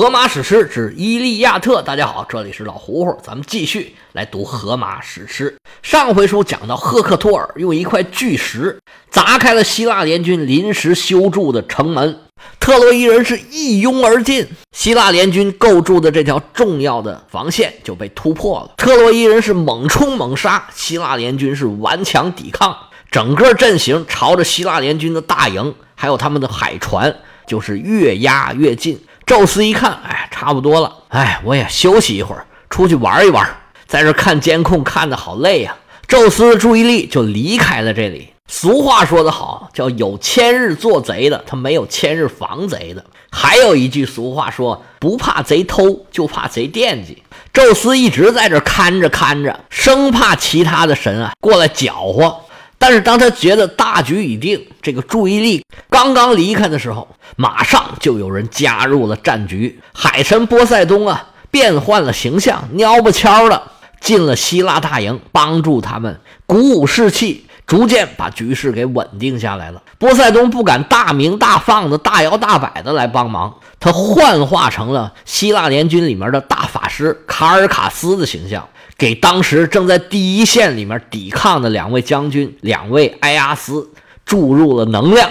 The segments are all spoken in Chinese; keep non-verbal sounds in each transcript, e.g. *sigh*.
荷马史诗之《伊利亚特》，大家好，这里是老胡胡，咱们继续来读荷马史诗。上回书讲到，赫克托尔用一块巨石砸开了希腊联军临时修筑的城门，特洛伊人是一拥而进，希腊联军构筑的这条重要的防线就被突破了。特洛伊人是猛冲猛杀，希腊联军是顽强抵抗，整个阵型朝着希腊联军的大营，还有他们的海船，就是越压越近。宙斯一看，哎，差不多了，哎，我也休息一会儿，出去玩一玩。在这看监控看的好累呀，宙斯的注意力就离开了这里。俗话说得好，叫有千日做贼的，他没有千日防贼的。还有一句俗话说，不怕贼偷，就怕贼惦记。宙斯一直在这看着看着，生怕其他的神啊过来搅和。但是当他觉得大局已定，这个注意力刚刚离开的时候，马上就有人加入了战局。海神波塞冬啊，变换了形象，蔫不悄的进了希腊大营，帮助他们鼓舞士气，逐渐把局势给稳定下来了。波塞冬不敢大明大放的、大摇大摆的来帮忙，他幻化成了希腊联军里面的大法师卡尔卡斯的形象。给当时正在第一线里面抵抗的两位将军、两位埃阿斯注入了能量。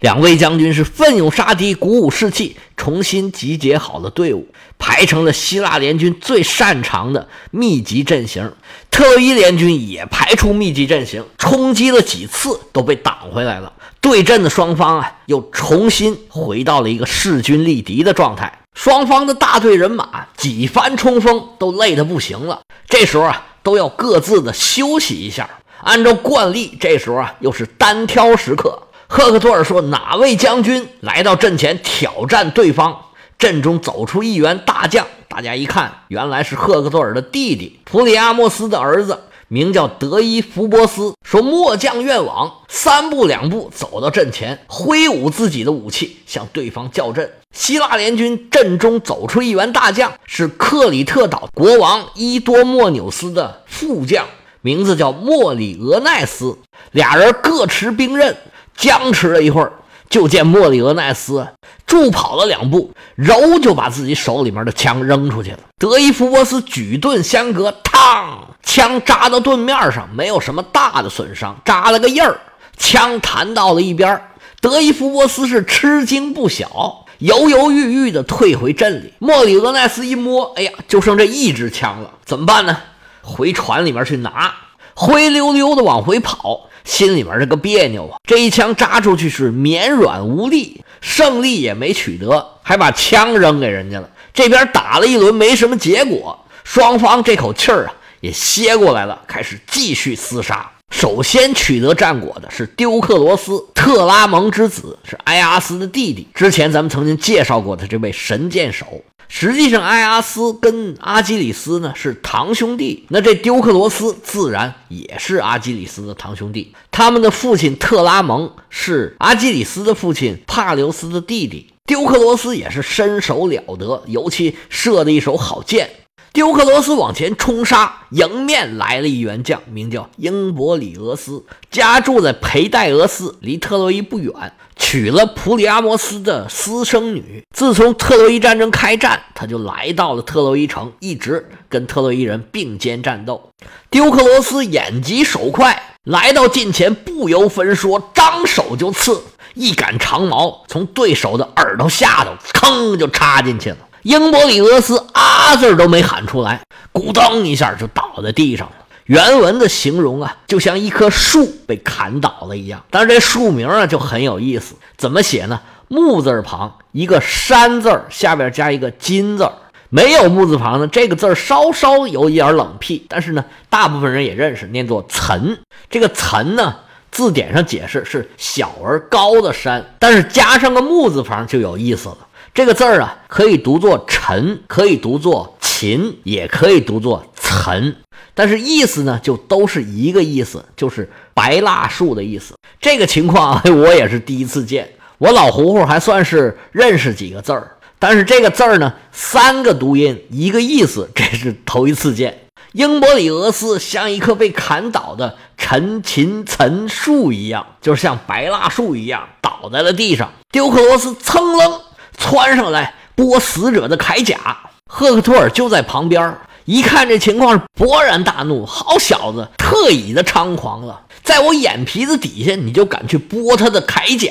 两位将军是奋勇杀敌，鼓舞士气，重新集结好了队伍，排成了希腊联军最擅长的密集阵型。特洛伊联军也排出密集阵型，冲击了几次都被挡回来了。对阵的双方啊，又重新回到了一个势均力敌的状态。双方的大队人马几番冲锋，都累得不行了。这时候啊，都要各自的休息一下。按照惯例，这时候啊，又是单挑时刻。赫克托尔说：“哪位将军来到阵前挑战对方？”阵中走出一员大将，大家一看，原来是赫克托尔的弟弟普里阿莫斯的儿子。名叫德伊福波斯，说末将愿往，三步两步走到阵前，挥舞自己的武器向对方叫阵。希腊联军阵中走出一员大将，是克里特岛国王伊多莫纽斯的副将，名字叫莫里俄奈斯。俩人各持兵刃，僵持了一会儿。就见莫里俄奈斯助跑了两步，柔就把自己手里面的枪扔出去了。德伊福波斯举盾相隔，嘡，枪扎到盾面上，没有什么大的损伤，扎了个印儿，枪弹到了一边。德伊福波斯是吃惊不小，犹犹豫豫地退回阵里。莫里俄奈斯一摸，哎呀，就剩这一支枪了，怎么办呢？回船里面去拿，灰溜溜的往回跑。心里面这个别扭啊！这一枪扎出去是绵软无力，胜利也没取得，还把枪扔给人家了。这边打了一轮没什么结果，双方这口气儿啊也歇过来了，开始继续厮杀。首先取得战果的是丢克罗斯，特拉蒙之子，是埃阿斯的弟弟。之前咱们曾经介绍过的这位神箭手。实际上，埃阿斯跟阿基里斯呢是堂兄弟，那这丢克罗斯自然也是阿基里斯的堂兄弟。他们的父亲特拉蒙是阿基里斯的父亲帕留斯的弟弟。丢克罗斯也是身手了得，尤其射的一手好箭。丢克罗斯往前冲杀，迎面来了一员将，名叫英伯里俄斯，家住在裴代俄斯，离特洛伊不远，娶了普里阿摩斯的私生女。自从特洛伊战争开战，他就来到了特洛伊城，一直跟特洛伊人并肩战斗。丢克罗斯眼疾手快，来到近前，不由分说，张手就刺，一杆长矛从对手的耳朵下头，吭就插进去了。英伯里俄斯啊字都没喊出来，咕噔一下就倒在地上了。原文的形容啊，就像一棵树被砍倒了一样。但是这树名啊就很有意思，怎么写呢？木字旁一个山字下边加一个金字没有木字旁呢，这个字稍稍有一点冷僻，但是呢，大部分人也认识，念作岑。这个岑呢，字典上解释是小而高的山，但是加上个木字旁就有意思了。这个字儿啊，可以读作“陈”，可以读作“秦”，也可以读作“岑”，但是意思呢，就都是一个意思，就是白蜡树的意思。这个情况 *laughs* 我也是第一次见，我老胡胡还算是认识几个字儿，但是这个字儿呢，三个读音，一个意思，这是头一次见。英伯里俄斯像一棵被砍倒的陈秦岑树一样，就是像白蜡树一样倒在了地上。丢克罗斯噌楞。窜上来，剥死者的铠甲。赫克托尔就在旁边，一看这情况，勃然大怒：“好小子，特意的猖狂了，在我眼皮子底下，你就敢去剥他的铠甲！”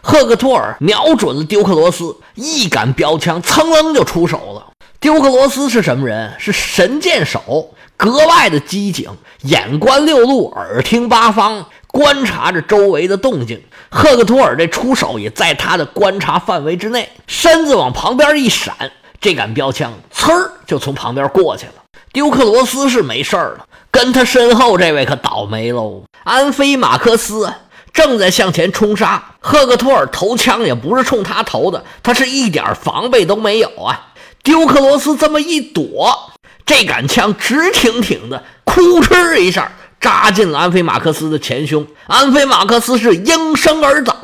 赫克托尔瞄准了丢克罗斯，一杆标枪噌楞就出手了。丢克罗斯是什么人？是神箭手，格外的机警，眼观六路，耳听八方，观察着周围的动静。赫克托尔这出手也在他的观察范围之内，身子往旁边一闪，这杆标枪呲儿就从旁边过去了。丢克罗斯是没事了，跟他身后这位可倒霉喽。安菲马克斯正在向前冲杀，赫克托尔投枪也不是冲他投的，他是一点防备都没有啊。丢克罗斯这么一躲，这杆枪直挺挺的，哭哧一下扎进了安菲马克斯的前胸。安菲马克斯是应声而倒，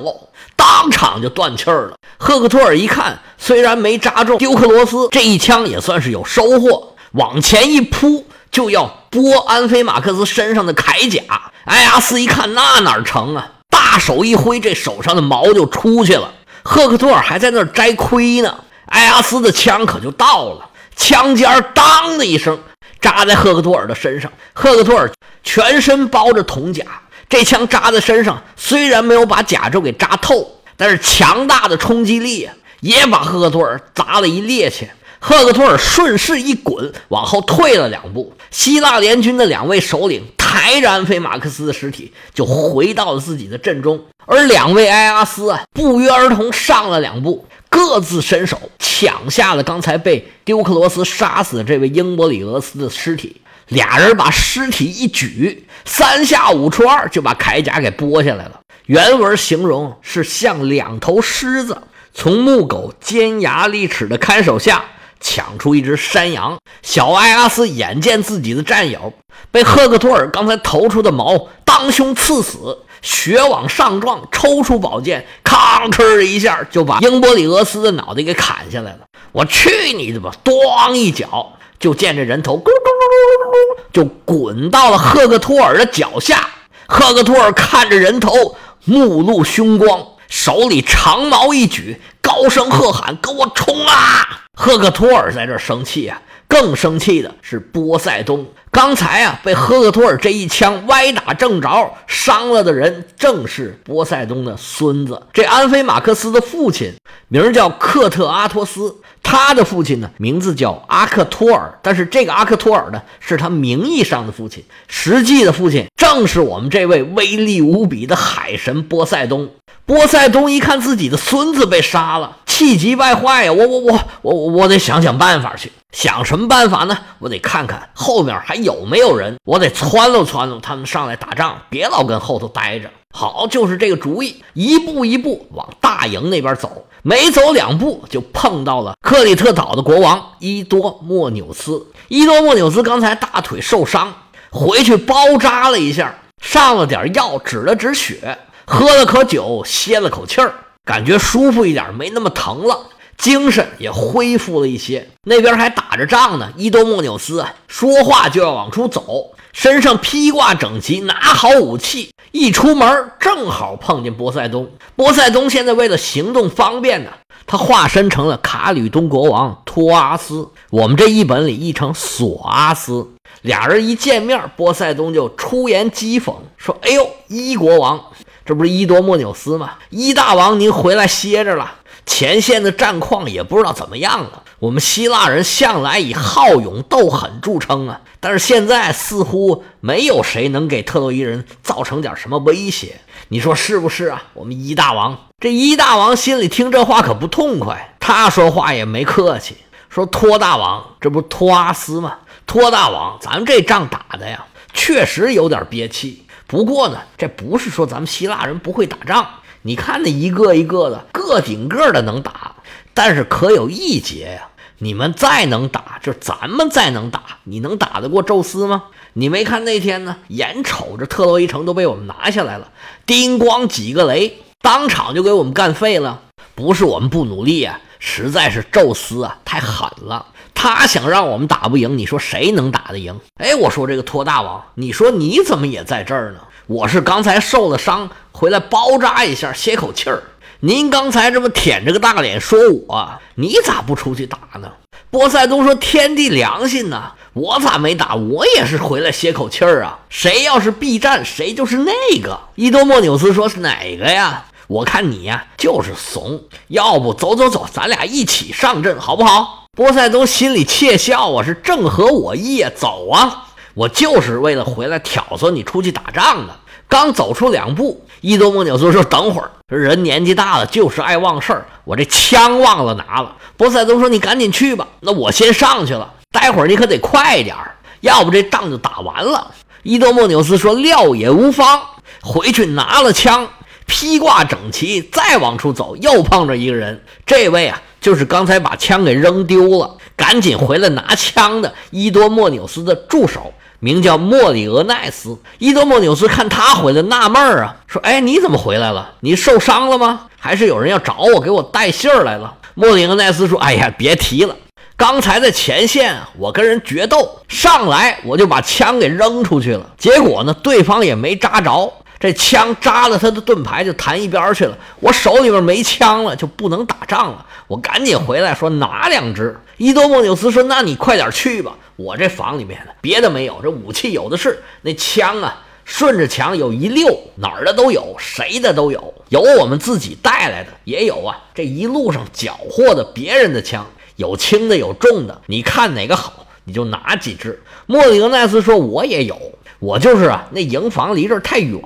当场就断气儿了。赫克托尔一看，虽然没扎中丢克罗斯，这一枪也算是有收获，往前一扑就要剥安菲马克斯身上的铠甲。埃阿斯一看，那哪成啊？大手一挥，这手上的毛就出去了。赫克托尔还在那儿摘盔呢。埃阿斯的枪可就到了，枪尖当的一声扎在赫克托尔的身上。赫克托尔全身包着铜甲，这枪扎在身上，虽然没有把甲胄给扎透，但是强大的冲击力也把赫克托尔砸了一趔趄。赫克托尔顺势一滚，往后退了两步。希腊联军的两位首领抬着安菲马克斯的尸体，就回到了自己的阵中，而两位埃阿斯啊，不约而同上了两步。各自伸手抢下了刚才被丢克罗斯杀死的这位英伯里俄斯的尸体，俩人把尸体一举，三下五除二就把铠甲给剥下来了。原文形容是像两头狮子从木狗尖牙利齿的看守下抢出一只山羊。小埃阿斯眼见自己的战友被赫克托尔刚才投出的矛当胸刺死。血往上撞，抽出宝剑，吭哧一下就把英波里俄斯的脑袋给砍下来了。我去你的吧！咣一脚，就见这人头咕噜咕咕咕咕就滚到了赫克托尔的脚下。赫克托尔看着人头，目露凶光，手里长矛一举，高声喝喊：“给我冲啊！”赫克托尔在这生气啊。更生气的是波塞冬，刚才啊被赫克托尔这一枪歪打正着，伤了的人正是波塞冬的孙子。这安菲马克斯的父亲名叫克特阿托斯，他的父亲呢名字叫阿克托尔，但是这个阿克托尔呢是他名义上的父亲，实际的父亲正是我们这位威力无比的海神波塞冬。波塞冬一看自己的孙子被杀了，气急败坏呀！我我我我我得想想办法去。想什么办法呢？我得看看后面还有没有人，我得撺掇撺掇他们上来打仗，别老跟后头待着。好，就是这个主意，一步一步往大营那边走。没走两步，就碰到了克里特岛的国王伊多莫纽斯。伊多莫纽斯刚才大腿受伤，回去包扎了一下，上了点药，止了止血。喝了口酒，歇了口气儿，感觉舒服一点，没那么疼了，精神也恢复了一些。那边还打着仗呢，伊多莫纽斯，说话就要往出走，身上披挂整齐，拿好武器，一出门正好碰见波塞冬。波塞冬现在为了行动方便呢，他化身成了卡吕东国王托阿斯，我们这一本里译成索阿斯。俩人一见面，波塞冬就出言讥讽说：“哎呦，伊国王。”这不是伊多莫纽斯吗？伊大王，您回来歇着了。前线的战况也不知道怎么样了。我们希腊人向来以好勇斗狠著称啊，但是现在似乎没有谁能给特洛伊人造成点什么威胁。你说是不是啊？我们伊大王，这伊大王心里听这话可不痛快。他说话也没客气，说托大王，这不托阿斯吗？托大王，咱们这仗打的呀，确实有点憋气。不过呢，这不是说咱们希腊人不会打仗。你看那一个一个的，个顶个的能打，但是可有一节呀。你们再能打，就咱们再能打，你能打得过宙斯吗？你没看那天呢？眼瞅着特洛伊城都被我们拿下来了，叮咣几个雷，当场就给我们干废了。不是我们不努力啊，实在是宙斯啊太狠了。他想让我们打不赢，你说谁能打得赢？哎，我说这个托大王，你说你怎么也在这儿呢？我是刚才受了伤，回来包扎一下，歇口气儿。您刚才这么舔着个大脸说我，你咋不出去打呢？”波塞冬说：“天地良心呐，我咋没打？我也是回来歇口气儿啊。谁要是避战，谁就是那个。”伊多莫纽斯说：“是哪个呀？我看你呀就是怂。要不走走走，咱俩一起上阵好不好？”波塞冬心里窃笑啊，是正合我意啊，走啊！我就是为了回来挑唆你出去打仗的。刚走出两步，伊多莫纽斯说：“等会儿，人年纪大了就是爱忘事儿，我这枪忘了拿了。”波塞冬说：“你赶紧去吧，那我先上去了。待会儿你可得快点儿，要不这仗就打完了。”伊多莫纽斯说：“料也无妨。”回去拿了枪，披挂整齐，再往出走，又碰着一个人。这位啊，就是刚才把枪给扔丢了，赶紧回来拿枪的伊多莫纽斯的助手，名叫莫里俄奈斯。伊德莫纽斯看他回来，纳闷儿啊，说：“哎，你怎么回来了？你受伤了吗？还是有人要找我，给我带信儿来了？”莫里俄奈斯说：“哎呀，别提了，刚才在前线，我跟人决斗，上来我就把枪给扔出去了。结果呢，对方也没扎着，这枪扎了他的盾牌，就弹一边去了。我手里边没枪了，就不能打仗了。我赶紧回来，说拿两支。伊多莫纽斯说：‘那你快点去吧，我这房里面别的没有，这武器有的是。那枪啊，顺着墙有一溜，哪儿的都有，谁的都有。’”有我们自己带来的，也有啊。这一路上缴获的别人的枪，有轻的，有重的。你看哪个好，你就拿几支。莫里格奈斯说：“我也有，我就是啊。那营房离这儿太远，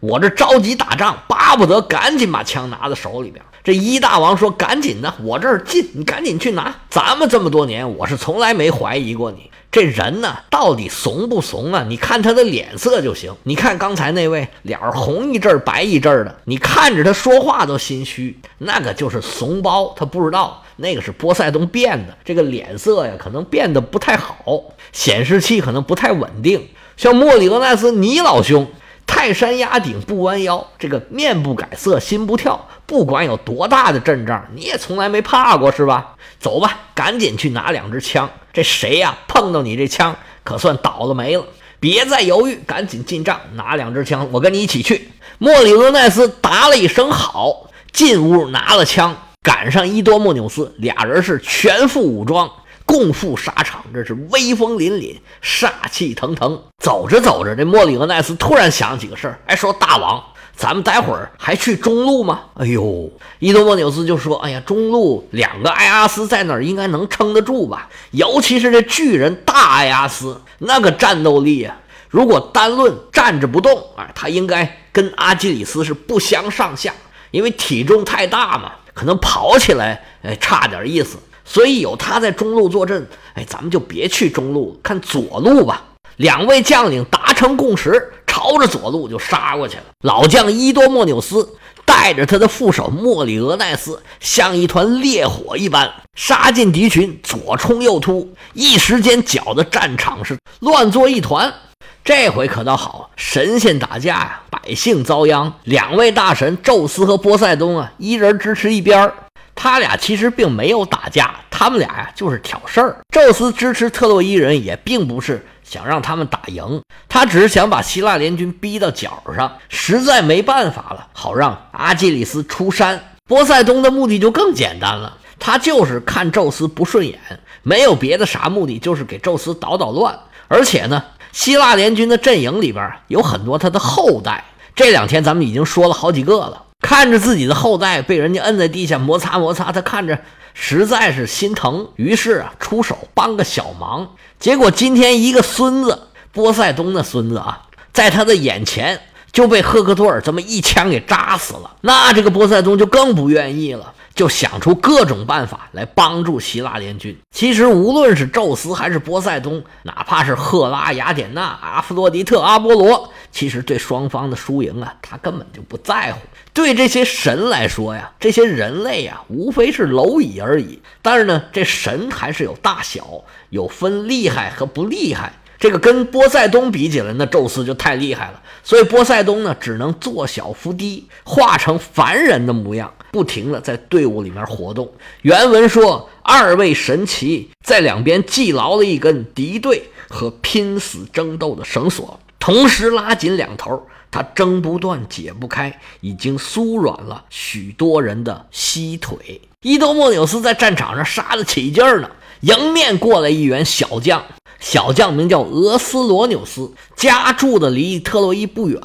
我这着急打仗，巴不得赶紧把枪拿在手里边。”这一大王说：“赶紧的，我这儿近，你赶紧去拿。咱们这么多年，我是从来没怀疑过你。”这人呢，到底怂不怂啊？你看他的脸色就行。你看刚才那位，脸红一阵白一阵的，你看着他说话都心虚，那个就是怂包。他不知道那个是波塞冬变的，这个脸色呀，可能变得不太好，显示器可能不太稳定。像莫里俄奈斯，你老兄，泰山压顶不弯腰，这个面不改色心不跳，不管有多大的阵仗，你也从来没怕过是吧？走吧，赶紧去拿两支枪。这谁呀？碰到你这枪，可算倒了霉了。别再犹豫，赶紧进帐拿两支枪，我跟你一起去。莫里俄奈斯答了一声好，进屋拿了枪，赶上伊多莫纽斯，俩人是全副武装，共赴沙场。这是威风凛凛，杀气腾腾。走着走着，这莫里俄奈斯突然想起个事儿，哎，说大王。咱们待会儿还去中路吗？哎呦，伊多莫纽斯就说：“哎呀，中路两个艾阿斯在那儿应该能撑得住吧？尤其是这巨人大艾阿斯，那个战斗力呀！如果单论站着不动，啊，他应该跟阿基里斯是不相上下，因为体重太大嘛，可能跑起来哎差点意思。所以有他在中路坐镇，哎，咱们就别去中路，看左路吧。两位将领达成共识。”朝着左路就杀过去了。老将伊多莫纽斯带着他的副手莫里俄奈斯，像一团烈火一般杀进敌群，左冲右突，一时间搅得战场是乱作一团。这回可倒好，神仙打架呀，百姓遭殃。两位大神宙斯和波塞冬啊，一人支持一边儿他俩其实并没有打架，他们俩呀就是挑事儿。宙斯支持特洛伊人，也并不是。想让他们打赢，他只是想把希腊联军逼到角上，实在没办法了，好让阿基里斯出山。波塞冬的目的就更简单了，他就是看宙斯不顺眼，没有别的啥目的，就是给宙斯捣捣乱。而且呢，希腊联军的阵营里边有很多他的后代，这两天咱们已经说了好几个了。看着自己的后代被人家摁在地下摩擦摩擦，他看着实在是心疼，于是啊，出手帮个小忙。结果今天一个孙子波塞冬的孙子啊，在他的眼前就被赫克托尔这么一枪给扎死了。那这个波塞冬就更不愿意了。就想出各种办法来帮助希腊联军。其实无论是宙斯还是波塞冬，哪怕是赫拉、雅典娜、阿弗洛狄特、阿波罗，其实对双方的输赢啊，他根本就不在乎。对这些神来说呀，这些人类呀，无非是蝼蚁而已。但是呢，这神还是有大小，有分厉害和不厉害。这个跟波塞冬比起来，那宙斯就太厉害了。所以波塞冬呢，只能做小伏低，化成凡人的模样。不停的在队伍里面活动。原文说，二位神奇在两边系牢了一根敌对和拼死争斗的绳索，同时拉紧两头，他挣不断，解不开，已经酥软了许多人的膝腿。伊多莫纽斯在战场上杀得起劲儿呢，迎面过来一员小将，小将名叫俄斯罗纽斯，家住的离特洛伊不远，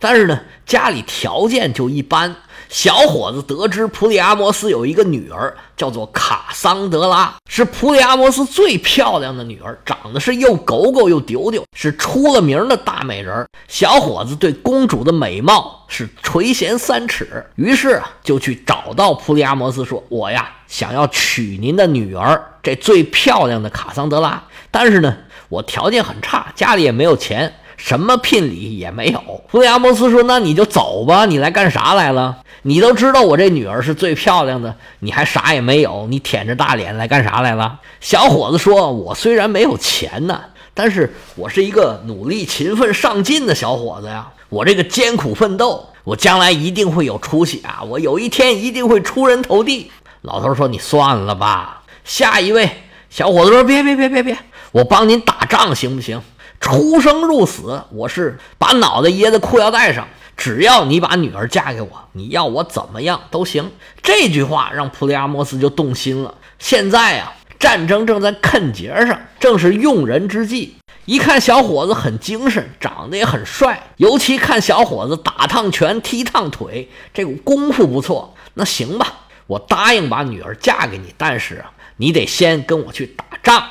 但是呢，家里条件就一般。小伙子得知普里阿摩斯有一个女儿，叫做卡桑德拉，是普里阿摩斯最漂亮的女儿，长得是又狗狗又丢丢，是出了名的大美人。小伙子对公主的美貌是垂涎三尺，于是啊，就去找到普里阿摩斯说：“我呀，想要娶您的女儿，这最漂亮的卡桑德拉。但是呢，我条件很差，家里也没有钱。”什么聘礼也没有。弗里阿摩斯说：“那你就走吧，你来干啥来了？你都知道我这女儿是最漂亮的，你还啥也没有，你舔着大脸来干啥来了？”小伙子说：“我虽然没有钱呢，但是我是一个努力、勤奋、上进的小伙子呀。我这个艰苦奋斗，我将来一定会有出息啊！我有一天一定会出人头地。”老头说：“你算了吧。”下一位小伙子说：“别别别别别，我帮您打仗行不行？”出生入死，我是把脑袋掖在裤腰带上。只要你把女儿嫁给我，你要我怎么样都行。这句话让普利阿摩斯就动心了。现在啊，战争正在啃节上，正是用人之际。一看小伙子很精神，长得也很帅，尤其看小伙子打趟拳、踢趟腿，这个功夫不错。那行吧，我答应把女儿嫁给你，但是啊，你得先跟我去打仗，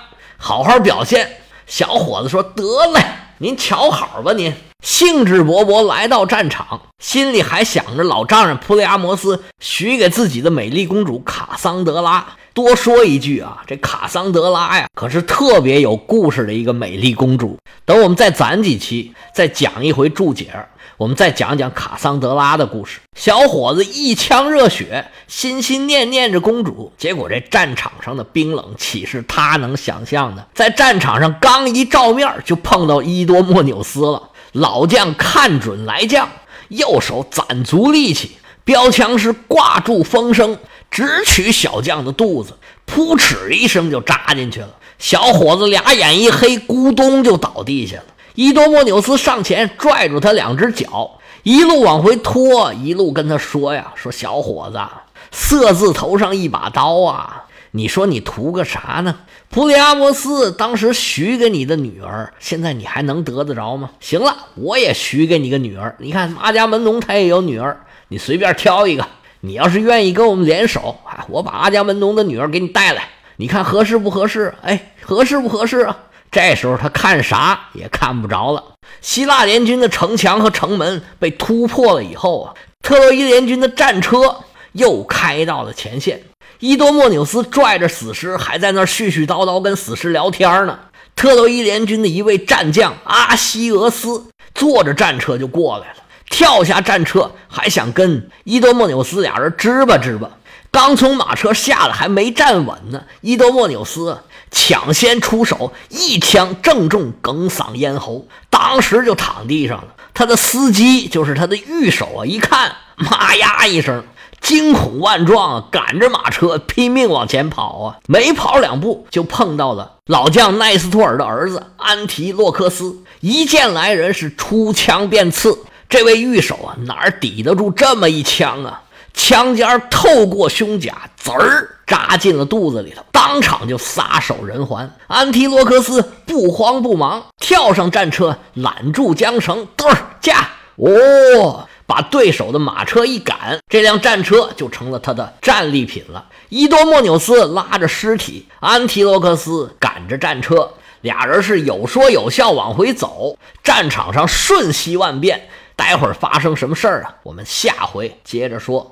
好好表现。小伙子说：“得嘞，您瞧好吧。”您兴致勃勃来到战场，心里还想着老丈人普利阿摩斯许给自己的美丽公主卡桑德拉。多说一句啊，这卡桑德拉呀，可是特别有故事的一个美丽公主。等我们再攒几期，再讲一回注解。我们再讲讲卡桑德拉的故事。小伙子一腔热血，心心念念着公主，结果这战场上的冰冷岂是他能想象的？在战场上刚一照面，就碰到伊多莫纽斯了。老将看准来将，右手攒足力气，标枪是挂住风声，直取小将的肚子，噗嗤一声就扎进去了。小伙子俩眼一黑，咕咚就倒地下了。伊多莫纽斯上前拽住他两只脚，一路往回拖，一路跟他说：“呀，说小伙子，色字头上一把刀啊！你说你图个啥呢？普里阿摩斯当时许给你的女儿，现在你还能得得着吗？行了，我也许给你个女儿。你看阿伽门农他也有女儿，你随便挑一个。你要是愿意跟我们联手啊，我把阿伽门农的女儿给你带来，你看合适不合适？哎，合适不合适啊？”这时候他看啥也看不着了。希腊联军的城墙和城门被突破了以后啊，特洛伊联军的战车又开到了前线。伊多莫纽斯拽着死尸还在那絮絮叨叨跟死尸聊天呢。特洛伊联军的一位战将阿西俄斯坐着战车就过来了，跳下战车还想跟伊多莫纽斯俩人支吧支吧。刚从马车下来还没站稳呢，伊多莫纽斯。抢先出手，一枪正中耿嗓咽喉，当时就躺地上了。他的司机就是他的御手啊，一看，妈呀一声，惊恐万状啊，赶着马车拼命往前跑啊，没跑两步就碰到了老将奈斯托尔的儿子安提洛克斯，一见来人是出枪便刺。这位御手啊，哪抵得住这么一枪啊？枪尖透过胸甲，滋儿扎进了肚子里头，当场就撒手人寰。安提洛克斯不慌不忙，跳上战车，揽住缰绳，嘚儿驾，哦，把对手的马车一赶，这辆战车就成了他的战利品了。伊多莫纽斯拉着尸体，安提洛克斯赶着战车，俩人是有说有笑往回走，战场上瞬息万变。待会儿发生什么事儿啊？我们下回接着说。